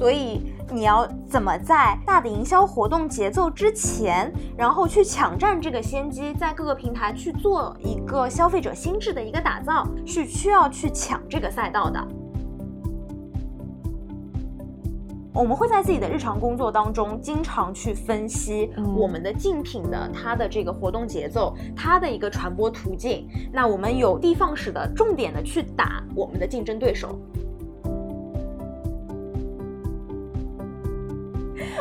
所以你要怎么在大的营销活动节奏之前，然后去抢占这个先机，在各个平台去做一个消费者心智的一个打造，是需要去抢这个赛道的。我们会在自己的日常工作当中，经常去分析我们的竞品的它的这个活动节奏，它的一个传播途径。那我们有的放矢的、重点的去打我们的竞争对手。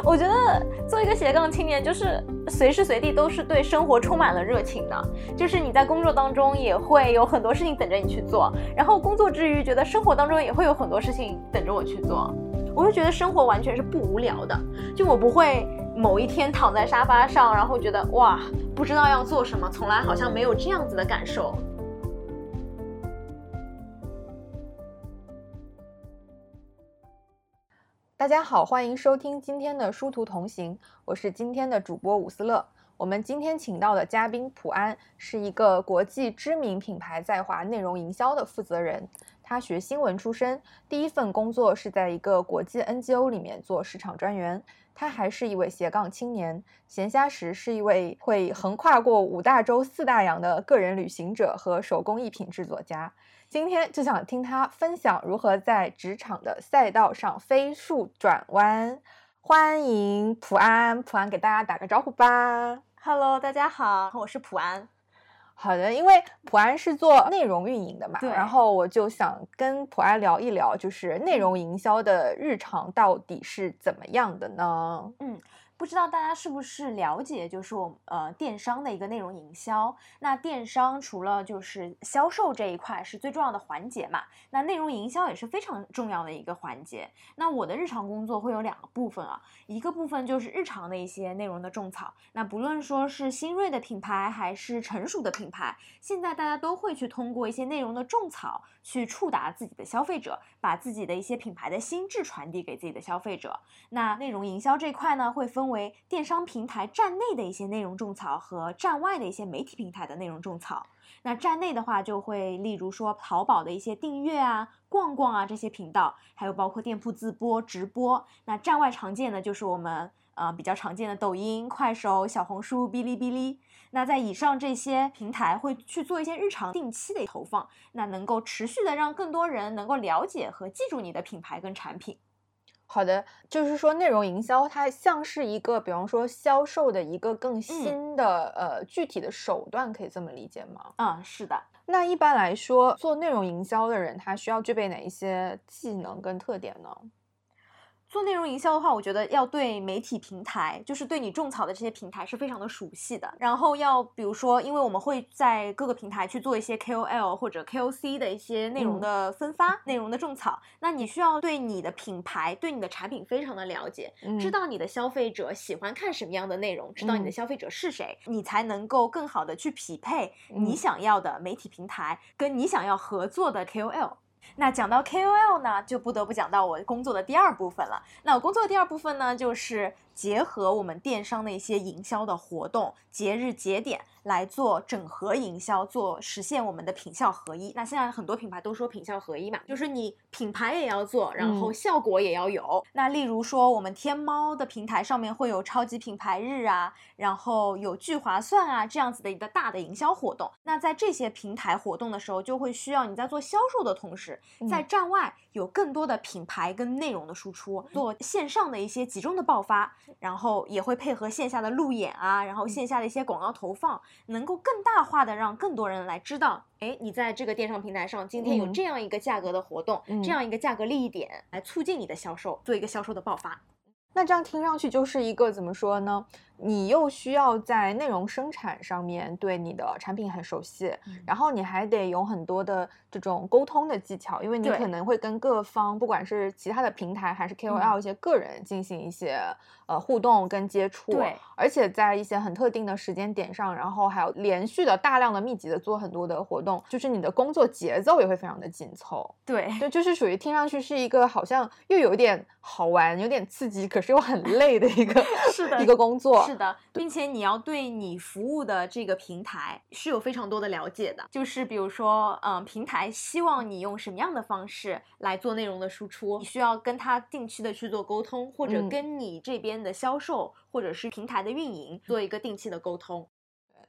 我觉得做一个斜杠青年，就是随时随地都是对生活充满了热情的。就是你在工作当中也会有很多事情等着你去做，然后工作之余觉得生活当中也会有很多事情等着我去做。我就觉得生活完全是不无聊的，就我不会某一天躺在沙发上，然后觉得哇，不知道要做什么，从来好像没有这样子的感受。大家好，欢迎收听今天的殊途同行，我是今天的主播伍思乐。我们今天请到的嘉宾普安是一个国际知名品牌在华内容营销的负责人。他学新闻出身，第一份工作是在一个国际 NGO 里面做市场专员。他还是一位斜杠青年，闲暇时是一位会横跨过五大洲四大洋的个人旅行者和手工艺品制作家。今天就想听他分享如何在职场的赛道上飞速转弯。欢迎普安，普安给大家打个招呼吧。Hello，大家好，我是普安。好的，因为普安是做内容运营的嘛，然后我就想跟普安聊一聊，就是内容营销的日常到底是怎么样的呢？嗯。不知道大家是不是了解，就是我呃电商的一个内容营销。那电商除了就是销售这一块是最重要的环节嘛，那内容营销也是非常重要的一个环节。那我的日常工作会有两个部分啊，一个部分就是日常的一些内容的种草。那不论说是新锐的品牌还是成熟的品牌，现在大家都会去通过一些内容的种草去触达自己的消费者，把自己的一些品牌的心智传递给自己的消费者。那内容营销这块呢，会分为电商平台站内的一些内容种草和站外的一些媒体平台的内容种草。那站内的话，就会例如说淘宝的一些订阅啊、逛逛啊这些频道，还有包括店铺自播、直播。那站外常见的就是我们呃比较常见的抖音、快手、小红书、哔哩哔哩。那在以上这些平台会去做一些日常定期的投放，那能够持续的让更多人能够了解和记住你的品牌跟产品。好的，就是说内容营销它像是一个，比方说销售的一个更新的呃具体的手段，可以这么理解吗？嗯，是的。那一般来说，做内容营销的人，他需要具备哪一些技能跟特点呢？做内容营销的话，我觉得要对媒体平台，就是对你种草的这些平台是非常的熟悉的。然后要比如说，因为我们会在各个平台去做一些 KOL 或者 KOC 的一些内容的分发、内容的种草，那你需要对你的品牌、对你的产品非常的了解，知道你的消费者喜欢看什么样的内容，知道你的消费者是谁，你才能够更好的去匹配你想要的媒体平台跟你想要合作的 KOL。那讲到 KOL 呢，就不得不讲到我工作的第二部分了。那我工作的第二部分呢，就是结合我们电商的一些营销的活动、节日节点。来做整合营销，做实现我们的品效合一。那现在很多品牌都说品效合一嘛，就是你品牌也要做，然后效果也要有。那例如说，我们天猫的平台上面会有超级品牌日啊，然后有聚划算啊这样子的一个大的营销活动。那在这些平台活动的时候，就会需要你在做销售的同时，在站外有更多的品牌跟内容的输出，做线上的一些集中的爆发，然后也会配合线下的路演啊，然后线下的一些广告投放。能够更大化的让更多人来知道，哎，你在这个电商平台上今天有这样一个价格的活动，这样一个价格利益点，来促进你的销售，做一个销售的爆发。那这样听上去就是一个怎么说呢？你又需要在内容生产上面对你的产品很熟悉，然后你还得有很多的这种沟通的技巧，因为你可能会跟各方，不管是其他的平台还是 KOL 一些个人进行一些呃互动跟接触，对，而且在一些很特定的时间点上，然后还有连续的大量的密集的做很多的活动，就是你的工作节奏也会非常的紧凑，对，就就是属于听上去是一个好像又有点好玩、有点刺激，可是又很累的一个 是的一个工作。是的，并且你要对你服务的这个平台是有非常多的了解的。就是比如说，嗯，平台希望你用什么样的方式来做内容的输出，你需要跟他定期的去做沟通，或者跟你这边的销售或者是平台的运营做一个定期的沟通。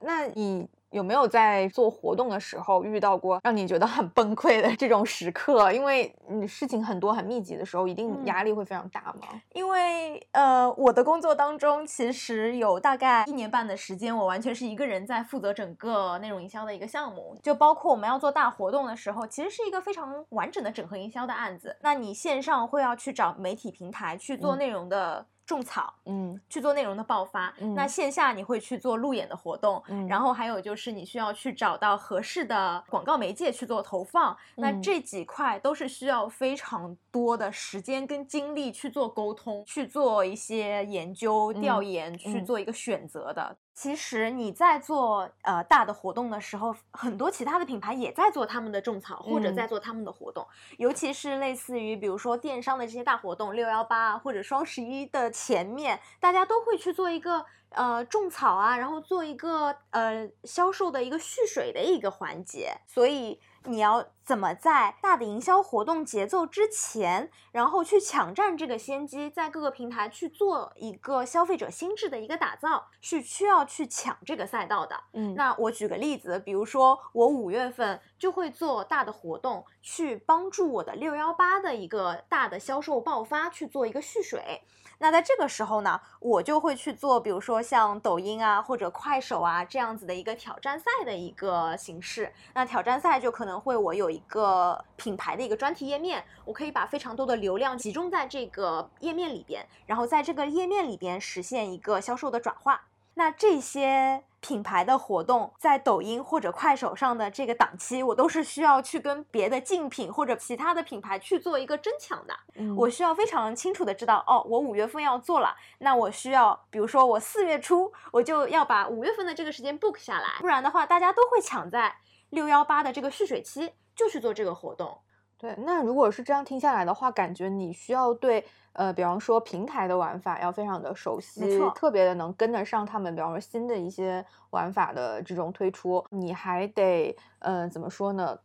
那你有没有在做活动的时候遇到过让你觉得很崩溃的这种时刻？因为你事情很多很密集的时候，一定压力会非常大吗？因为呃，我的工作当中其实有大概一年半的时间，我完全是一个人在负责整个内容营销的一个项目，就包括我们要做大活动的时候，其实是一个非常完整的整合营销的案子。那你线上会要去找媒体平台去做内容的。种草，嗯，去做内容的爆发。那线下你会去做路演的活动，然后还有就是你需要去找到合适的广告媒介去做投放。那这几块都是需要非常多的时间跟精力去做沟通，去做一些研究调研，去做一个选择的。其实你在做呃大的活动的时候，很多其他的品牌也在做他们的种草，或者在做他们的活动。尤其是类似于比如说电商的这些大活动，六幺八或者双十一的前面，大家都会去做一个呃种草啊，然后做一个呃销售的一个蓄水的一个环节。所以。你要怎么在大的营销活动节奏之前，然后去抢占这个先机，在各个平台去做一个消费者心智的一个打造，是需要去抢这个赛道的。嗯，那我举个例子，比如说我五月份就会做大的活动，去帮助我的六幺八的一个大的销售爆发去做一个蓄水。那在这个时候呢，我就会去做，比如说像抖音啊或者快手啊这样子的一个挑战赛的一个形式。那挑战赛就可能会我有一个品牌的一个专题页面，我可以把非常多的流量集中在这个页面里边，然后在这个页面里边实现一个销售的转化。那这些。品牌的活动在抖音或者快手上的这个档期，我都是需要去跟别的竞品或者其他的品牌去做一个争抢的。嗯，我需要非常清楚的知道，哦，我五月份要做了，那我需要，比如说我四月初我就要把五月份的这个时间 book 下来，不然的话，大家都会抢在六幺八的这个蓄水期就去做这个活动。对，那如果是这样听下来的话，感觉你需要对。呃，比方说平台的玩法要非常的熟悉，特别的能跟得上他们，比方说新的一些玩法的这种推出，你还得，嗯，怎么说呢？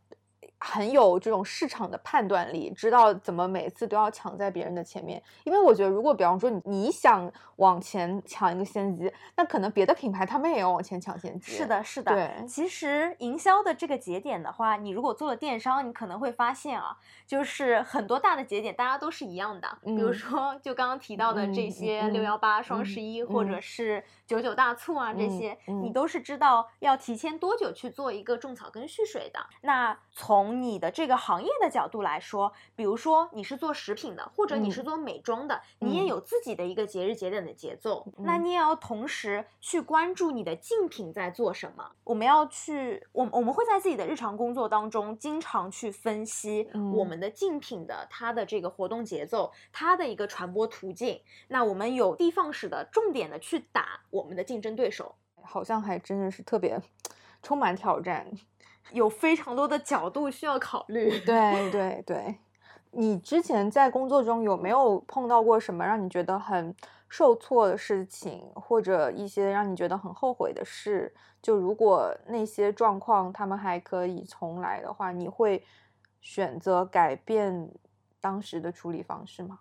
很有这种市场的判断力，知道怎么每次都要抢在别人的前面。因为我觉得，如果比方说你你想往前抢一个先机，那可能别的品牌他们也要往前抢先机。是的，是的。对，其实营销的这个节点的话，你如果做了电商，你可能会发现啊，就是很多大的节点大家都是一样的。比如说，就刚刚提到的这些六幺八、双十一，或者是九九大促啊，这些你都是知道要提前多久去做一个种草跟蓄水的。那从从你的这个行业的角度来说，比如说你是做食品的，或者你是做美妆的，你也有自己的一个节日节点的节奏，那你也要同时去关注你的竞品在做什么。我们要去，我我们会在自己的日常工作当中经常去分析我们的竞品的它的这个活动节奏，它的一个传播途径。那我们有的放矢的重点的去打我们的竞争对手，好像还真的是特别 充满挑战。有非常多的角度需要考虑。对对对，你之前在工作中有没有碰到过什么让你觉得很受挫的事情，或者一些让你觉得很后悔的事？就如果那些状况他们还可以重来的话，你会选择改变当时的处理方式吗？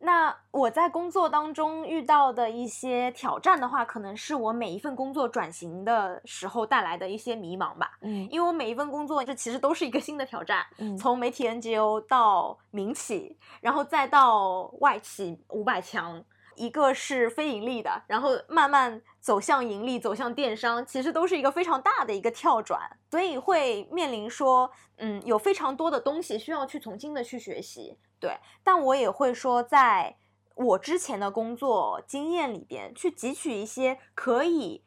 那我在工作当中遇到的一些挑战的话，可能是我每一份工作转型的时候带来的一些迷茫吧。嗯，因为我每一份工作这其实都是一个新的挑战。嗯，从媒体 NGO 到民企，然后再到外企五百强，一个是非盈利的，然后慢慢走向盈利，走向电商，其实都是一个非常大的一个跳转，所以会面临说，嗯，有非常多的东西需要去重新的去学习。对，但我也会说，在我之前的工作经验里边，去汲取一些可以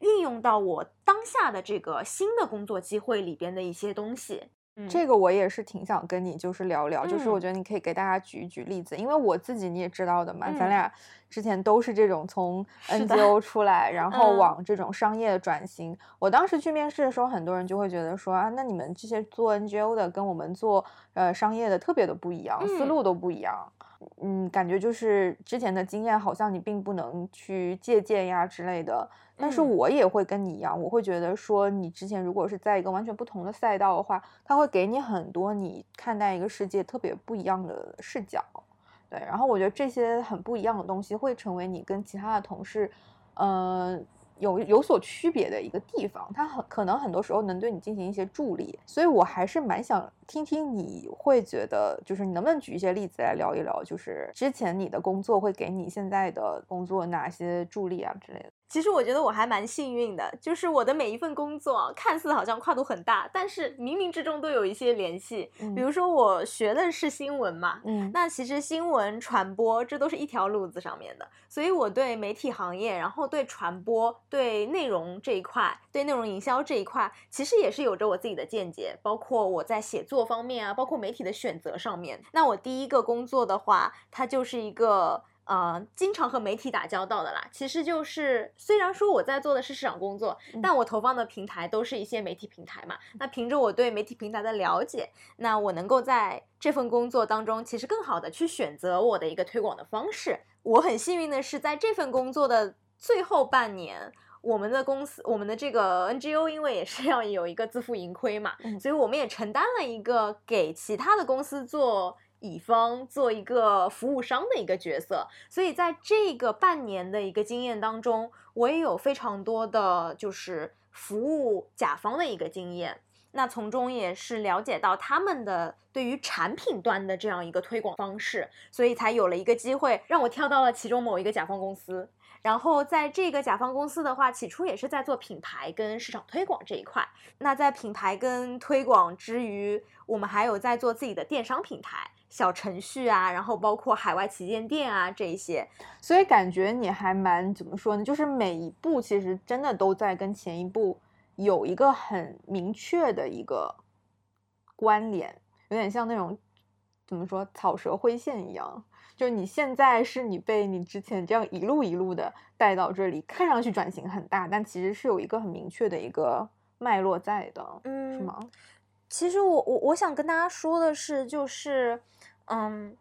运用到我当下的这个新的工作机会里边的一些东西。嗯。这个我也是挺想跟你就是聊聊，就是我觉得你可以给大家举一举例子，因为我自己你也知道的嘛，咱俩之前都是这种从 NGO 出来，然后往这种商业转型。我当时去面试的时候，很多人就会觉得说啊，那你们这些做 NGO 的跟我们做呃商业的特别的不一样，思路都不一样。嗯，感觉就是之前的经验好像你并不能去借鉴呀之类的。但是我也会跟你一样，我会觉得说你之前如果是在一个完全不同的赛道的话，它会给你很多你看待一个世界特别不一样的视角。对，然后我觉得这些很不一样的东西会成为你跟其他的同事，嗯。有有所区别的一个地方，他很可能很多时候能对你进行一些助力，所以我还是蛮想听听你会觉得，就是你能不能举一些例子来聊一聊，就是之前你的工作会给你现在的工作哪些助力啊之类的。其实我觉得我还蛮幸运的，就是我的每一份工作看似好像跨度很大，但是冥冥之中都有一些联系。比如说我学的是新闻嘛，嗯，那其实新闻传播这都是一条路子上面的，所以我对媒体行业，然后对传播、对内容这一块、对内容营销这一块，其实也是有着我自己的见解。包括我在写作方面啊，包括媒体的选择上面。那我第一个工作的话，它就是一个。呃，经常和媒体打交道的啦，其实就是虽然说我在做的是市场工作，但我投放的平台都是一些媒体平台嘛。那凭着我对媒体平台的了解，那我能够在这份工作当中，其实更好的去选择我的一个推广的方式。我很幸运的是，在这份工作的最后半年，我们的公司，我们的这个 NGO，因为也是要有一个自负盈亏嘛，所以我们也承担了一个给其他的公司做。乙方做一个服务商的一个角色，所以在这个半年的一个经验当中，我也有非常多的就是服务甲方的一个经验。那从中也是了解到他们的对于产品端的这样一个推广方式，所以才有了一个机会让我跳到了其中某一个甲方公司。然后在这个甲方公司的话，起初也是在做品牌跟市场推广这一块。那在品牌跟推广之余，我们还有在做自己的电商平台。小程序啊，然后包括海外旗舰店啊这一些，所以感觉你还蛮怎么说呢？就是每一步其实真的都在跟前一步有一个很明确的一个关联，有点像那种怎么说草蛇灰线一样。就你现在是你被你之前这样一路一路的带到这里，看上去转型很大，但其实是有一个很明确的一个脉络在的，嗯，是吗？其实我我我想跟大家说的是，就是。嗯，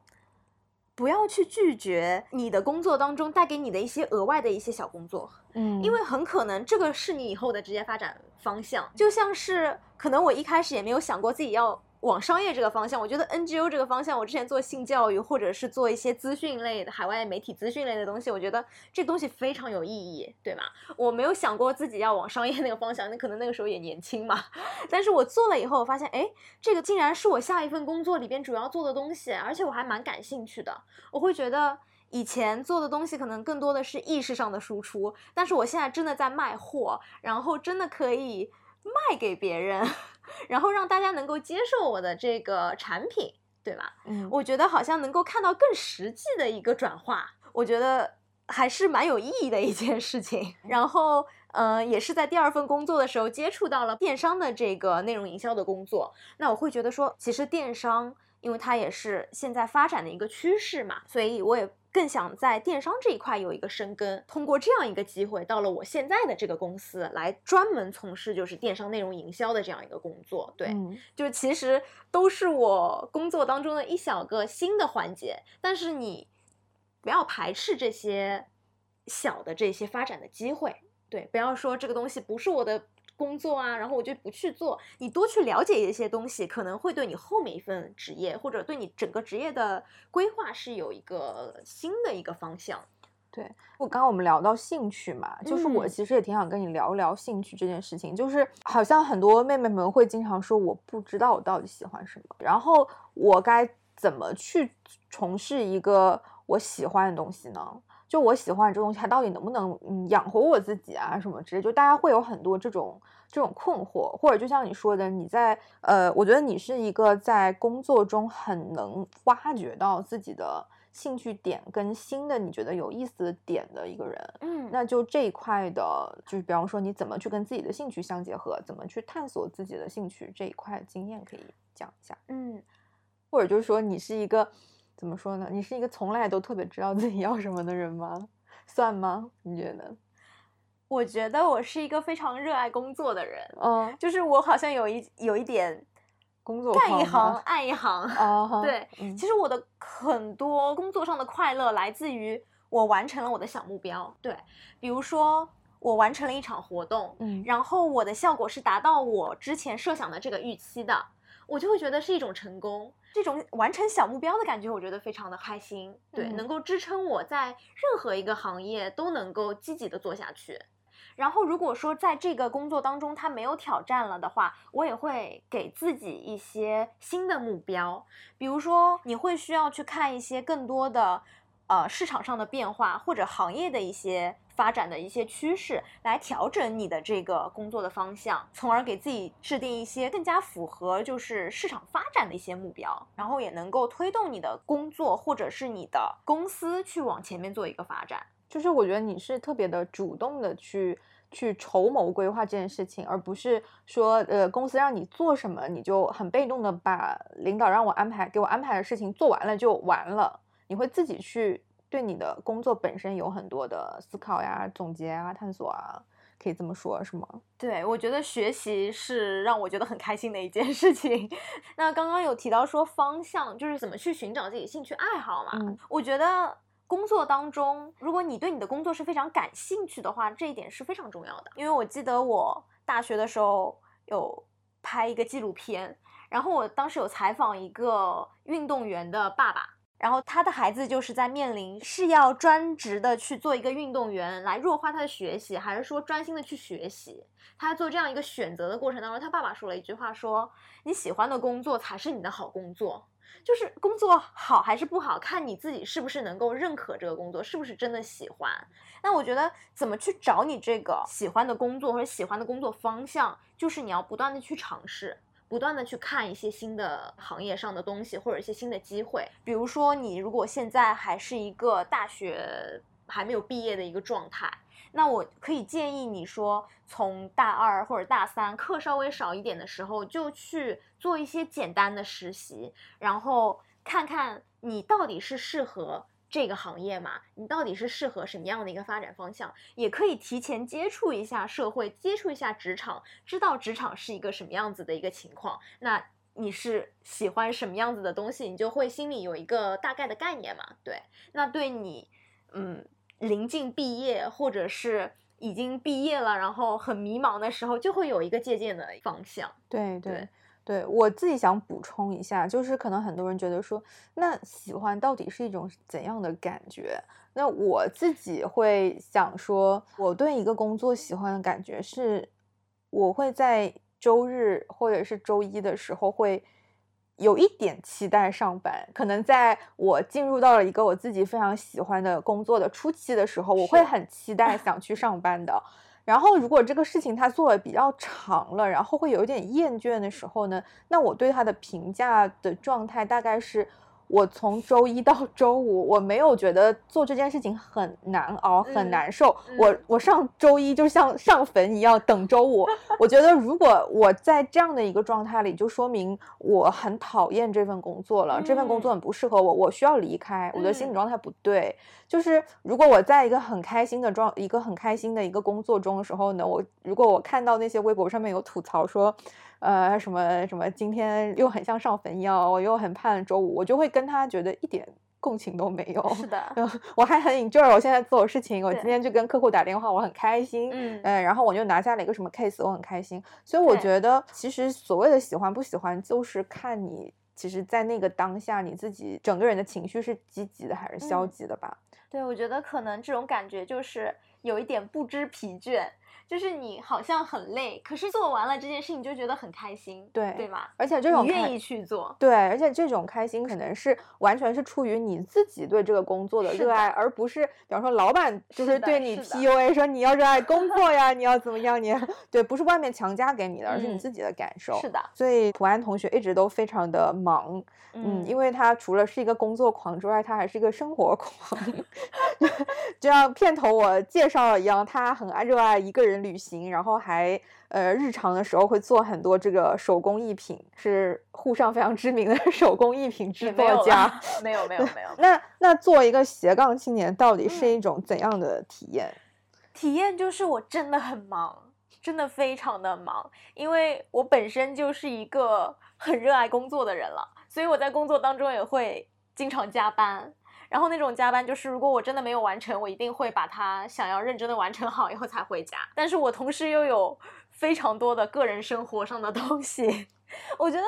不要去拒绝你的工作当中带给你的一些额外的一些小工作，嗯，因为很可能这个是你以后的职业发展方向，就像是可能我一开始也没有想过自己要。往商业这个方向，我觉得 NGO 这个方向，我之前做性教育或者是做一些资讯类的海外媒体资讯类的东西，我觉得这东西非常有意义，对吗？我没有想过自己要往商业那个方向，那可能那个时候也年轻嘛。但是我做了以后，我发现，哎，这个竟然是我下一份工作里边主要做的东西，而且我还蛮感兴趣的。我会觉得以前做的东西可能更多的是意识上的输出，但是我现在真的在卖货，然后真的可以卖给别人。然后让大家能够接受我的这个产品，对吧？嗯，我觉得好像能够看到更实际的一个转化，我觉得还是蛮有意义的一件事情。然后，嗯，也是在第二份工作的时候接触到了电商的这个内容营销的工作。那我会觉得说，其实电商，因为它也是现在发展的一个趋势嘛，所以我也。更想在电商这一块有一个深耕，通过这样一个机会，到了我现在的这个公司来专门从事就是电商内容营销的这样一个工作。对，就其实都是我工作当中的一小个新的环节，但是你不要排斥这些小的这些发展的机会。对，不要说这个东西不是我的。工作啊，然后我就不去做。你多去了解一些东西，可能会对你后面一份职业，或者对你整个职业的规划是有一个新的一个方向。对我刚刚我们聊到兴趣嘛，就是我其实也挺想跟你聊一聊兴趣这件事情。就是好像很多妹妹们会经常说，我不知道我到底喜欢什么，然后我该怎么去从事一个我喜欢的东西呢？就我喜欢这东西，它到底能不能嗯养活我自己啊什么之类？就大家会有很多这种这种困惑，或者就像你说的，你在呃，我觉得你是一个在工作中很能挖掘到自己的兴趣点跟新的你觉得有意思的点的一个人。嗯，那就这一块的，就是比方说你怎么去跟自己的兴趣相结合，怎么去探索自己的兴趣这一块经验可以讲一下。嗯，或者就是说你是一个。怎么说呢？你是一个从来都特别知道自己要什么的人吗？算吗？你觉得？我觉得我是一个非常热爱工作的人。嗯，就是我好像有一有一点工作干一行爱一行。哦，对，嗯其实我的很多工作上的快乐来自于我完成了我的小目标。对，比如说我完成了一场活动，嗯然后我的效果是达到我之前设想的这个预期的，我就会觉得是一种成功。这种完成小目标的感觉，我觉得非常的开心。对，嗯能够支撑我在任何一个行业都能够积极的做下去。然后，如果说在这个工作当中它没有挑战了的话，我也会给自己一些新的目标，比如说你会需要去看一些更多的呃市场上的变化，或者行业的一些发展的一些趋势，来调整你的这个工作的方向，从而给自己制定一些更加符合就是市场发展的一些目标，然后也能够推动你的工作或者是你的公司去往前面做一个发展。就是我觉得你是特别的主动的去去筹谋规划这件事情，而不是说呃公司让你做什么，你就很被动的把领导让我安排给我安排的事情做完了就完了。你会自己去对你的工作本身有很多的思考呀、总结啊、探索啊，可以这么说，是吗？对，我觉得学习是让我觉得很开心的一件事情。那刚刚有提到说方向，就是怎么去寻找自己兴趣爱好嘛。嗯我觉得工作当中，如果你对你的工作是非常感兴趣的话，这一点是非常重要的。因为我记得我大学的时候有拍一个纪录片，然后我当时有采访一个运动员的爸爸。然后他的孩子就是在面临是要专职的去做一个运动员来弱化他的学习，还是说专心的去学习？他做这样一个选择的过程当中，他爸爸说了一句话说：“你喜欢的工作才是你的好工作。”就是工作好还是不好，看你自己是不是能够认可这个工作，是不是真的喜欢。那我觉得怎么去找你这个喜欢的工作或者喜欢的工作方向，就是你要不断的去尝试。不断的去看一些新的行业上的东西，或者一些新的机会。比如说，你如果现在还是一个大学还没有毕业的一个状态，那我可以建议你说，从大二或者大三课稍微少一点的时候，就去做一些简单的实习，然后看看你到底是适合。这个行业嘛，你到底是适合什么样的一个发展方向？也可以提前接触一下社会，接触一下职场，知道职场是一个什么样子的一个情况。那你是喜欢什么样子的东西，你就会心里有一个大概的概念嘛。对，那对你，嗯，临近毕业或者是已经毕业了，然后很迷茫的时候，就会有一个借鉴的方向。对对对对，我自己想补充一下，就是可能很多人觉得说，那喜欢到底是一种怎样的感觉？那我自己会想说，我对一个工作喜欢的感觉是，我会在周日或者是周一的时候会有一点期待上班。可能在我进入到了一个我自己非常喜欢的工作的初期的时候，我会很期待想去上班的。然后，如果这个事情他做的比较长了，然后会有一点厌倦的时候呢，那我对他的评价的状态大概是，我从周一到 周五，我没有觉得做这件事情很难熬、很嗯难受。我嗯我上周一就像上坟一样等周五。我觉得如果我在这样的一个状态里，就说明我很讨厌这份工作了，这份工作很不适合我，我需要离开，我的心理嗯状态不对。就是如果我在一个很开心的状，一个很开心的一个工作中的时候呢，我如果我看到那些微博上面有吐槽说，呃，什么什么今天又很像上坟一样，我又很盼周五，我就会跟他觉得一点共情都没有。是的，呃 我还很 enjoy 我现在做的事情，我今天就跟客户打电话，我很开心。嗯嗯，然后我就拿下了一个什么 case，我很开心。所以我觉得，其实所谓的喜欢不喜欢，就是看你其实，在那个当下，你自己整个人的情绪是积极的还是消嗯极的吧？对，我觉得可能这种感觉就是有一点不知疲倦，就是你好像很累，可是做完了这件事情就觉得很开心，对对吧？而且这种愿意去做，对，而且这种开心可能是完全是出于你自己对这个工作的热爱，而不是比方说老板就是对你 PUA 说你要热爱工作呀，你要怎么样，你 对，不是外面强加给你的，而是你嗯自己的感受。是的，所以普安同学一直都非常的忙，嗯，因为为他除了是一个工作狂之外，他还是一个生活狂。就像片头我介绍了一样，他很爱热爱一个人旅行，然后还呃日常的时候会做很多这个手工艺品，是沪上非常知名的 手工艺品制也没有作家。没有没有没有，那那做一个斜杠青年，到底是嗯一种怎样的体验？体验就是我真的很忙，真的非常的忙，因为我本身就是一个很热爱工作的人了，所以我在工作当中也会经常加班。然后那种加班就是，如果我真的没有完成，我一定会把它想要认真的完成好以后才回家。但是我同时又有非常多的个人生活上的东西。我觉得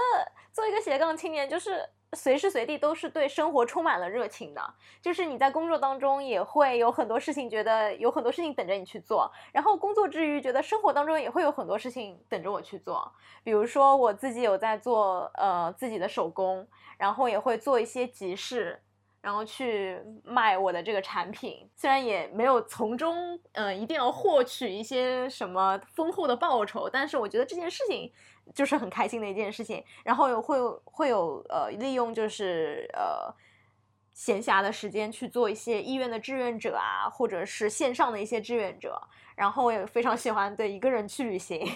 做一个斜杠青年，就是随时随地都是对生活充满了热情的。就是你在工作当中也会有很多事情，觉得有很多事情等着你去做。然后工作之余，觉得生活当中也会有很多事情等着我去做。比如说我自己有在做呃自己的手工，然后也会做一些集市。然后去卖我的这个产品，虽然也没有从中，嗯，一定要获取一些什么丰厚的报酬，但是我觉得这件事情就是很开心的一件事情。然后有会会有呃，利用就是呃闲暇的时间去做一些医院的志愿者啊，或者是线上的一些志愿者。然后我也非常喜欢对一个人去旅行。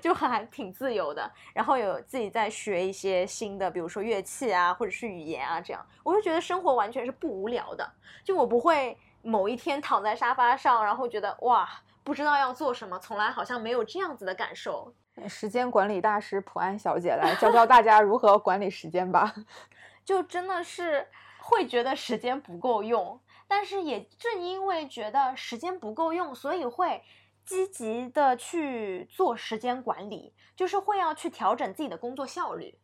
就还挺自由的，然后有自己在学一些新的，比如说乐器啊，或者是语言啊，这样我就觉得生活完全是不无聊的。就我不会某一天躺在沙发上，然后觉得哇，不知道要做什么，从来好像没有这样子的感受。时间管理大师普安小姐来教教大家如何管理时间吧。就真的是会觉得时间不够用，但是也正因为觉得时间不够用，所以会。积极的去做时间管理，就是会要去调整自己的工作效率。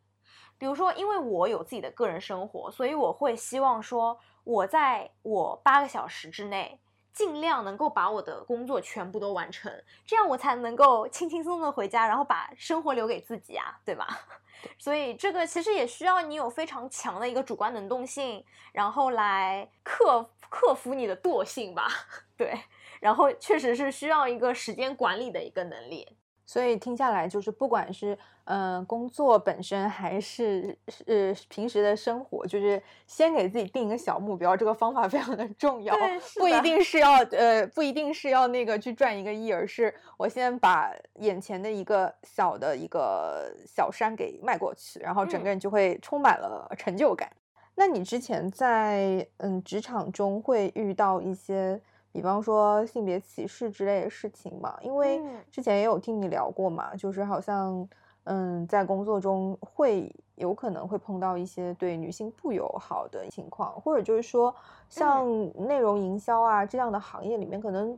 比如说，因为我有自己的个人生活，所以我会希望说，我在我八个小时之内，尽量能够把我的工作全部都完成，这样我才能够轻轻松松的回家，然后把生活留给自己啊，对吧？所以这个其实也需要你有非常强的一个主观能动性，然后来克克服你的惰性吧，对。然后确实是需要一个时间管理的一个能力，所以听下来就是，不管是嗯工作本身，还是呃平时的生活，就是先给自己定一个小目标，这个方法非常的重要。不一定是要呃不一定是要那个去赚一个亿，而是我先把眼前的一个小的一个小山给迈过去，然后整个人就会充满了成就感。那你之前在嗯职场中会遇到一些？比方说性别歧视之类的事情嘛，因为之前也有听你聊过嘛，就是好像，嗯，在工作中会有可能会碰到一些对女性不友好的情况，或者就是说，像内容营销啊这样的行业里面，可能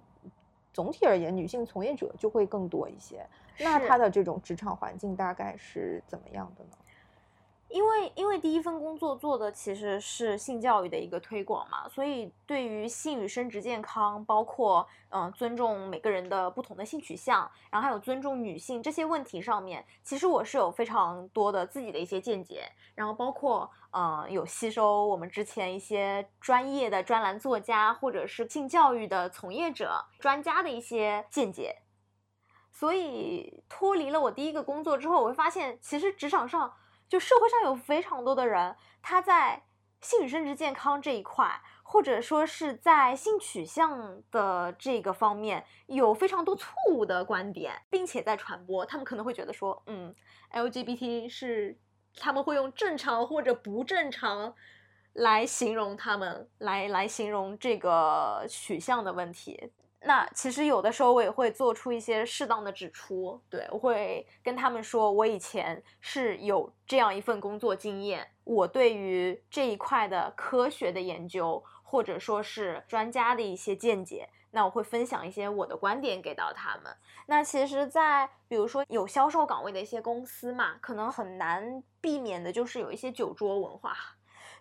总体而言女性从业者就会更多一些。那他的这种职场环境大概是怎么样的呢？因为因为第一份工作做的其实是性教育的一个推广嘛，所以对于性与生殖健康，包括嗯尊重每个人的不同的性取向，然后还有尊重女性这些问题上面，其实我是有非常多的自己的一些见解，然后包括嗯有吸收我们之前一些专业的专栏作家或者是性教育的从业者专家的一些见解，所以脱离了我第一个工作之后，我会发现其实职场上。就社会上有非常多的人，他在性与生殖健康这一块，或者说是在性取向的这个方面，有非常多错误的观点，并且在传播。他们可能会觉得说，嗯，LGBT 是他们会用正常或者不正常来形容他们，来来形容这个取向的问题。那其实有的时候我也会做出一些适当的指出，对我会跟他们说，我以前是有这样一份工作经验，我对于这一块的科学的研究，或者说是专家的一些见解，那我会分享一些我的观点给到他们。那其实，在比如说有销售岗位的一些公司嘛，可能很难避免的就是有一些酒桌文化，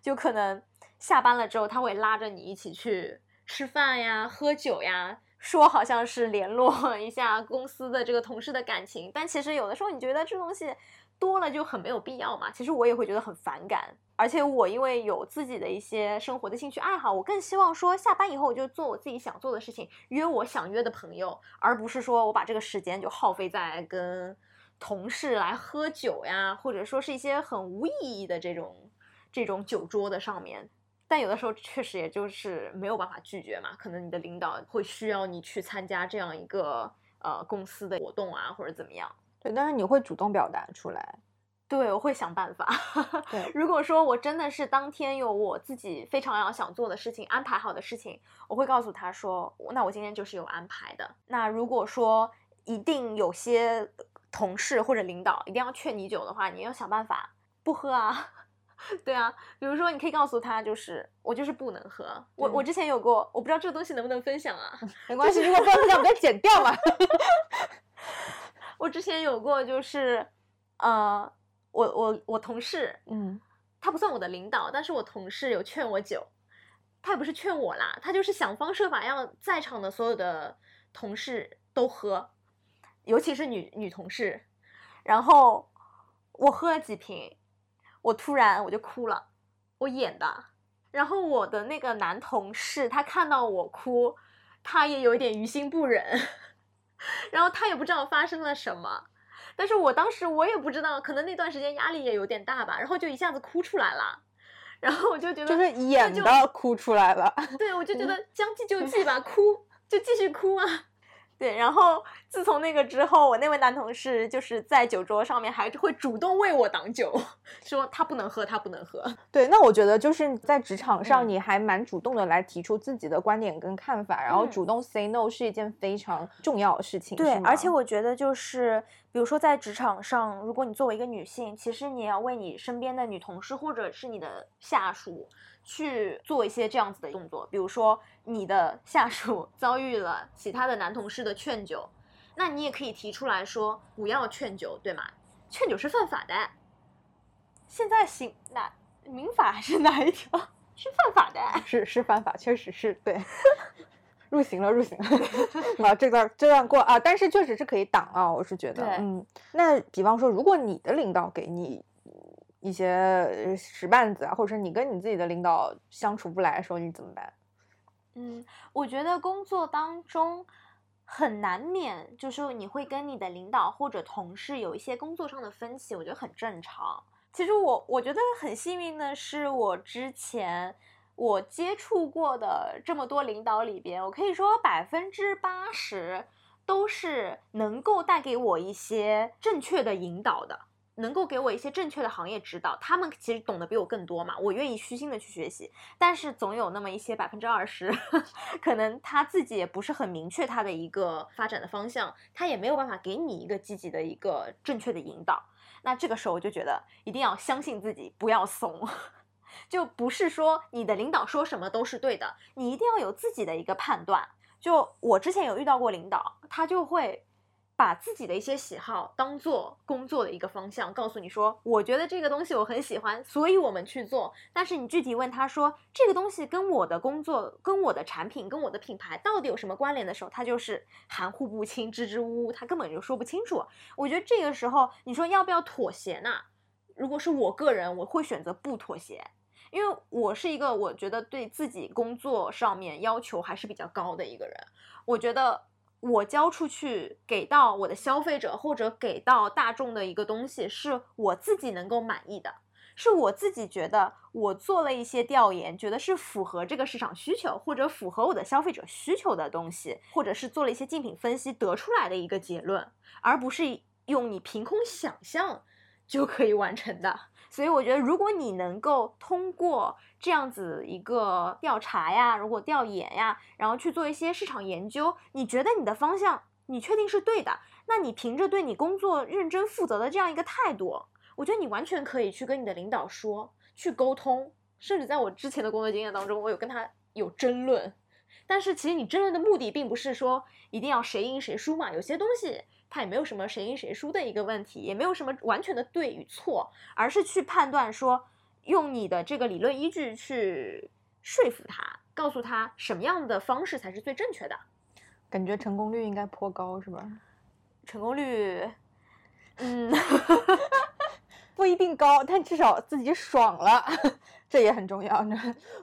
就可能下班了之后，他会拉着你一起去吃饭呀、喝酒呀。说好像是联络一下公司的这个同事的感情，但其实有的时候你觉得这东西多了就很没有必要嘛。其实我也会觉得很反感，而且我因为有自己的一些生活的兴趣爱好，我更希望说下班以后我就做我自己想做的事情，约我想约的朋友，而不是说我把这个时间就耗费在跟同事来喝酒呀，或者说是一些很无意义的这种这种酒桌的上面。但有的时候确实也就是没有办法拒绝嘛，可能你的领导会需要你去参加这样一个呃公司的活动啊，或者怎么样。对，但是你会主动表达出来。对，我会想办法。对，如果说我真的是当天有我自己非常要想做的事情，安排好的事情，我会告诉他说，那我今天就是有安排的。那如果说一定有些同事或者领导一定要劝你酒的话，你要想办法不喝啊。对啊，比如说你可以告诉他，就是我就是不能喝。我我之前有过，我不知道这个东西能不能分享啊？没关系，如果不能分享，我们就剪掉嘛。我之前有过，就是呃，我我我同事，嗯，他不算我的领导，但是我同事有劝我酒，他也不是劝我啦，他就是想方设法让在场的所有的同事都喝，尤其是女女同事。然后我喝了几瓶，我突然我就哭了，我演的。然后我的那个男同事他看到我哭，他也有一点于心不忍。然后他也不知道发生了什么，但是我当时我也不知道，可能那段时间压力也有点大吧，然后就一下子哭出来了，然后我就觉得就是演的哭出来了，对，我就觉得将计就计吧，哭就继续哭啊。对，然后自从那个之后，我那位男同事就是在酒桌上面还会主动为我挡酒，说他不能喝，他不能喝。对，那我觉得就是在职场上，你还蛮主动的来提出自己的观点跟看法，然后主动 say no 是一件非常重要的事情。对，而且我觉得就是，比如说在职场上，如果你作为一个女性，其实你也要为你身边的女同事或者是你的下属。去做一些这样子的动作，比如说你的下属 遭遇了其他的男同事的劝酒，那你也可以提出来说不要劝酒，对吗？劝酒是犯法的。现在刑哪民法还是哪一条是犯法的？是是犯法，确实是对。入刑了，入刑了。啊，这段这段过啊，但是确实是可以挡啊，我是觉得，嗯。那比方说，如果你的领导给你。一些使绊子啊，或者是你跟你自己的领导相处不来的时候，你怎么办？嗯，我觉得工作当中很难免，就是你会跟你的领导或者同事有一些工作上的分歧，我觉得很正常。其实我我觉得很幸运的是，我之前我接触过的这么多领导里边，我可以说百分之八十都是能够带给我一些正确的引导的。能够给我一些正确的行业指导，他们其实懂得比我更多嘛，我愿意虚心的去学习。但是总有那么一些百分之二十，可能他自己也不是很明确他的一个发展的方向，他也没有办法给你一个积极的一个正确的引导。那这个时候我就觉得一定要相信自己，不要怂，就不是说你的领导说什么都是对的，你一定要有自己的一个判断。就我之前有遇到过领导，他就会。把自己的一些喜好当做工作的一个方向，告诉你说，我觉得这个东西我很喜欢，所以我们去做。但是你具体问他说，这个东西跟我的工作、跟我的产品、跟我的品牌到底有什么关联的时候，他就是含糊不清、支支吾吾，他根本就说不清楚。我觉得这个时候，你说要不要妥协呢？如果是我个人，我会选择不妥协，因为我是一个我觉得对自己工作上面要求还是比较高的一个人，我觉得。我交出去给到我的消费者或者给到大众的一个东西，是我自己能够满意的，是我自己觉得我做了一些调研，觉得是符合这个市场需求或者符合我的消费者需求的东西，或者是做了一些竞品分析得出来的一个结论，而不是用你凭空想象就可以完成的。所以我觉得，如果你能够通过这样子一个调查呀，如果调研呀，然后去做一些市场研究，你觉得你的方向你确定是对的，那你凭着对你工作认真负责的这样一个态度，我觉得你完全可以去跟你的领导说，去沟通，甚至在我之前的工作经验当中，我有跟他有争论，但是其实你争论的目的并不是说一定要谁赢谁输嘛，有些东西。它也没有什么谁赢谁输的一个问题，也没有什么完全的对与错，而是去判断说，用你的这个理论依据去说服他，告诉他什么样的方式才是最正确的。感觉成功率应该颇高，是吧？成功率，嗯，不一定高，但至少自己爽了，这也很重要。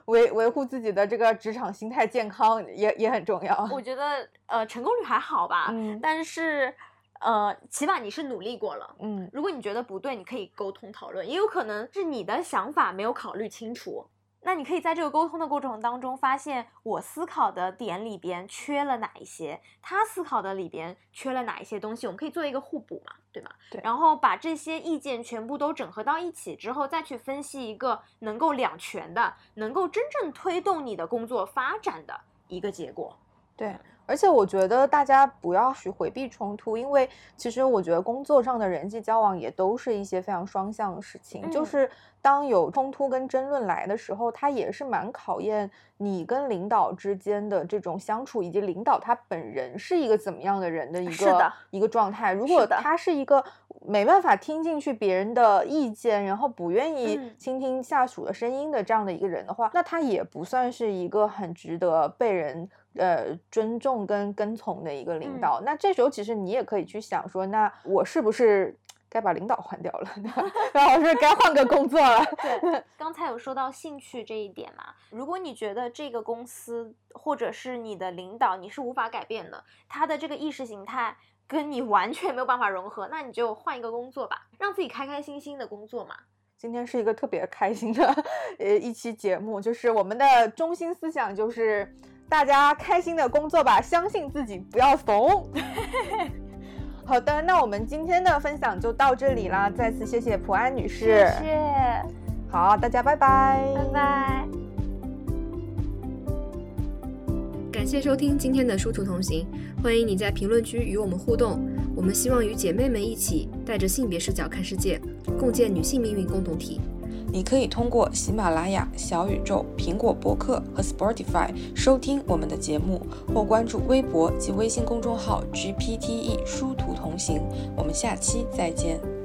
维维护自己的这个职场心态健康也也很重要。我觉得，呃，成功率还好吧，嗯，但是。呃，起码你是努力过了，嗯，如果你觉得不对，你可以沟通讨论，也有可能是你的想法没有考虑清楚。那你可以在这个沟通的过程当中，发现我思考的点里边缺了哪一些，他思考的里边缺了哪一些东西，我们可以做一个互补嘛，对吗？对。然后把这些意见全部都整合到一起之后，再去分析一个能够两全的，能够真正推动你的工作发展的一个结果。对。而且我觉得大家不要去回避冲突，因为其实我觉得工作上的人际交往也都是一些非常双向的事情。就是当有冲突跟争论来的时候，它也是蛮考验你跟领导之间的这种相处，以及领导他本人是一个怎么样的人的一个一个状态。如果他是一个没办法听进去别人的意见，然后不愿意倾听下属的声音的这样的一个人的话，那他也不算是一个很值得被人。呃，尊重跟跟从的一个领导，那这时候其实你也可以去想说，那我是不是该把领导换掉了？然后是该换个工作了？对，刚才有说到兴趣这一点嘛，如果你觉得这个公司或者是你的领导你是无法改变的，他的这个意识形态跟你完全没有办法融合，那你就换一个工作吧，让自己开开心心的工作嘛。今天是一个特别开心的呃一期节目，就是我们的中心思想就是。大家开心的工作吧，相信自己，不要怂。好的，那我们今天的分享就到这里啦，再次谢谢普安女士。谢谢。好，大家拜拜。拜拜。感谢收听今天的殊途同行，欢迎你在评论区与我们互动。我们希望与姐妹们一起，带着性别视角看世界，共建女性命运共同体。你可以通过喜马拉雅、小宇宙、苹果播客和 Spotify 收听我们的节目，或关注微博及微信公众号 GPTE 殊途同行。我们下期再见。